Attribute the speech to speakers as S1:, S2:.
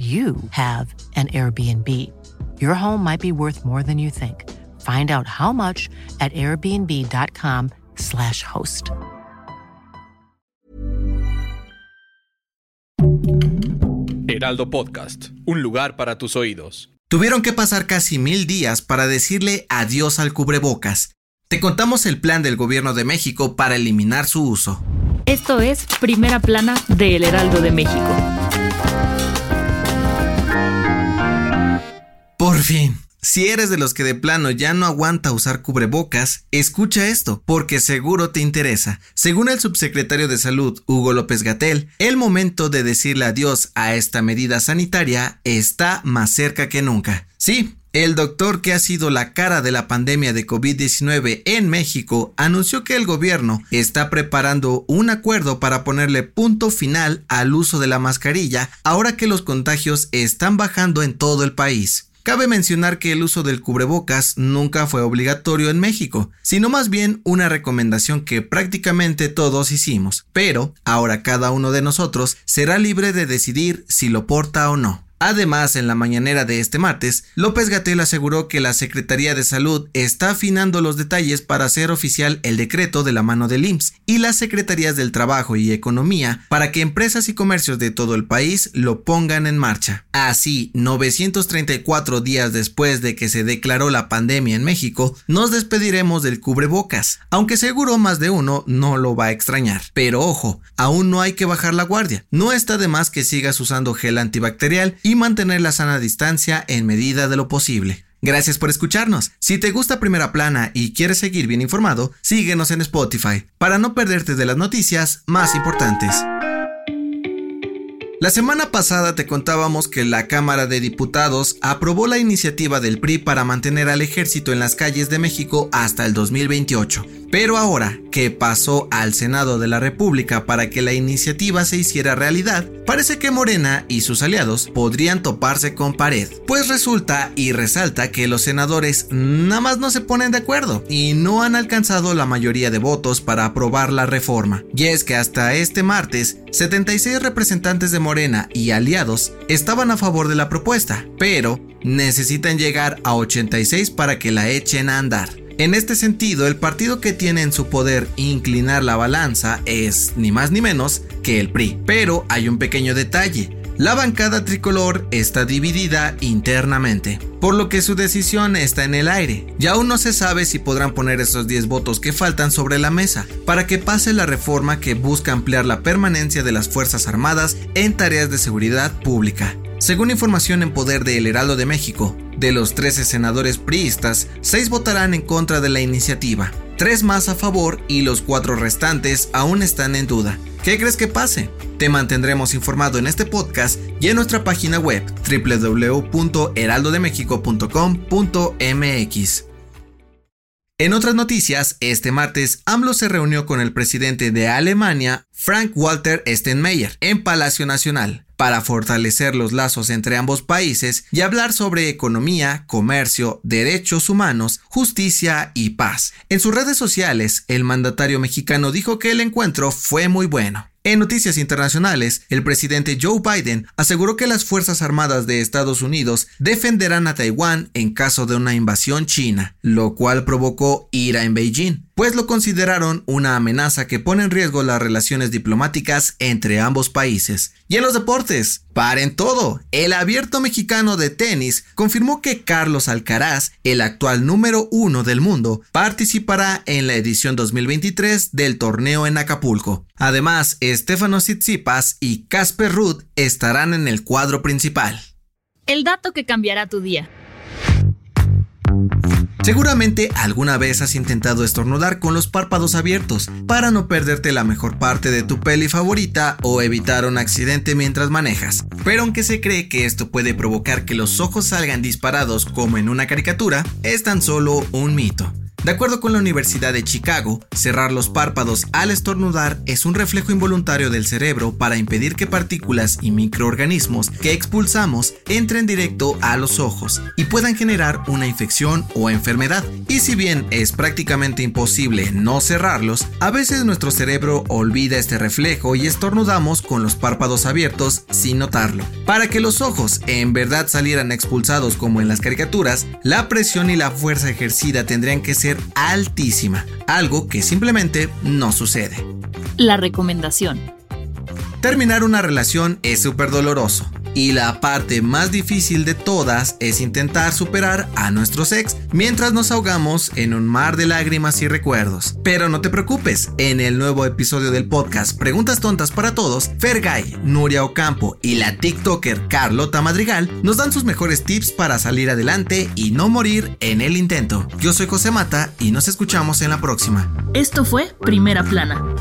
S1: you have an Airbnb. Your home might be worth more than you think. Find out how much at airbnb.com/slash host.
S2: Heraldo Podcast, un lugar para tus oídos.
S3: Tuvieron que pasar casi mil días para decirle adiós al cubrebocas. Te contamos el plan del gobierno de México para eliminar su uso.
S4: Esto es Primera Plana de El Heraldo de México.
S3: Fin. Si eres de los que de plano ya no aguanta usar cubrebocas, escucha esto, porque seguro te interesa. Según el subsecretario de Salud, Hugo López Gatel, el momento de decirle adiós a esta medida sanitaria está más cerca que nunca. Sí, el doctor que ha sido la cara de la pandemia de COVID-19 en México anunció que el gobierno está preparando un acuerdo para ponerle punto final al uso de la mascarilla ahora que los contagios están bajando en todo el país. Cabe mencionar que el uso del cubrebocas nunca fue obligatorio en México, sino más bien una recomendación que prácticamente todos hicimos, pero ahora cada uno de nosotros será libre de decidir si lo porta o no. Además, en la mañanera de este martes, López Gatel aseguró que la Secretaría de Salud está afinando los detalles para hacer oficial el decreto de la mano del IMSS y las Secretarías del Trabajo y Economía para que empresas y comercios de todo el país lo pongan en marcha. Así, 934 días después de que se declaró la pandemia en México, nos despediremos del cubrebocas, aunque seguro más de uno no lo va a extrañar. Pero ojo, aún no hay que bajar la guardia. No está de más que sigas usando gel antibacterial mantener la sana distancia en medida de lo posible. Gracias por escucharnos. Si te gusta Primera Plana y quieres seguir bien informado, síguenos en Spotify para no perderte de las noticias más importantes. La semana pasada te contábamos que la Cámara de Diputados aprobó la iniciativa del PRI para mantener al ejército en las calles de México hasta el 2028. Pero ahora que pasó al Senado de la República para que la iniciativa se hiciera realidad, parece que Morena y sus aliados podrían toparse con pared. Pues resulta y resalta que los senadores nada más no se ponen de acuerdo y no han alcanzado la mayoría de votos para aprobar la reforma. Y es que hasta este martes, 76 representantes de Morena y aliados estaban a favor de la propuesta, pero necesitan llegar a 86 para que la echen a andar. En este sentido, el partido que tiene en su poder inclinar la balanza es ni más ni menos que el PRI. Pero hay un pequeño detalle. La bancada tricolor está dividida internamente, por lo que su decisión está en el aire. Y aún no se sabe si podrán poner esos 10 votos que faltan sobre la mesa para que pase la reforma que busca ampliar la permanencia de las Fuerzas Armadas en tareas de seguridad pública. Según información en poder de El Heraldo de México, de los 13 senadores priistas, 6 votarán en contra de la iniciativa, 3 más a favor y los 4 restantes aún están en duda. ¿Qué crees que pase? Te mantendremos informado en este podcast y en nuestra página web www.heraldodemexico.com.mx. En otras noticias, este martes, AMLO se reunió con el presidente de Alemania, Frank Walter Steinmeier, en Palacio Nacional para fortalecer los lazos entre ambos países y hablar sobre economía, comercio, derechos humanos, justicia y paz. En sus redes sociales, el mandatario mexicano dijo que el encuentro fue muy bueno. En noticias internacionales, el presidente Joe Biden aseguró que las Fuerzas Armadas de Estados Unidos defenderán a Taiwán en caso de una invasión china, lo cual provocó ira en Beijing, pues lo consideraron una amenaza que pone en riesgo las relaciones diplomáticas entre ambos países. Y en los deportes, paren todo, el abierto mexicano de tenis confirmó que Carlos Alcaraz, el actual número uno del mundo, participará en la edición 2023 del torneo en Acapulco. Además, Stefano Tsitsipas y Casper Ruud estarán en el cuadro principal.
S4: El dato que cambiará tu día.
S3: Seguramente alguna vez has intentado estornudar con los párpados abiertos para no perderte la mejor parte de tu peli favorita o evitar un accidente mientras manejas. Pero aunque se cree que esto puede provocar que los ojos salgan disparados como en una caricatura, es tan solo un mito. De acuerdo con la Universidad de Chicago, cerrar los párpados al estornudar es un reflejo involuntario del cerebro para impedir que partículas y microorganismos que expulsamos entren directo a los ojos y puedan generar una infección o enfermedad. Y si bien es prácticamente imposible no cerrarlos, a veces nuestro cerebro olvida este reflejo y estornudamos con los párpados abiertos sin notarlo. Para que los ojos en verdad salieran expulsados como en las caricaturas, la presión y la fuerza ejercida tendrían que ser altísima, algo que simplemente no sucede.
S4: La recomendación.
S3: Terminar una relación es súper doloroso y la parte más difícil de todas es intentar superar a nuestros ex mientras nos ahogamos en un mar de lágrimas y recuerdos. Pero no te preocupes, en el nuevo episodio del podcast Preguntas Tontas para Todos, Fergay, Nuria Ocampo y la TikToker Carlota Madrigal nos dan sus mejores tips para salir adelante y no morir en el intento. Yo soy José Mata y nos escuchamos en la próxima.
S4: Esto fue Primera Plana,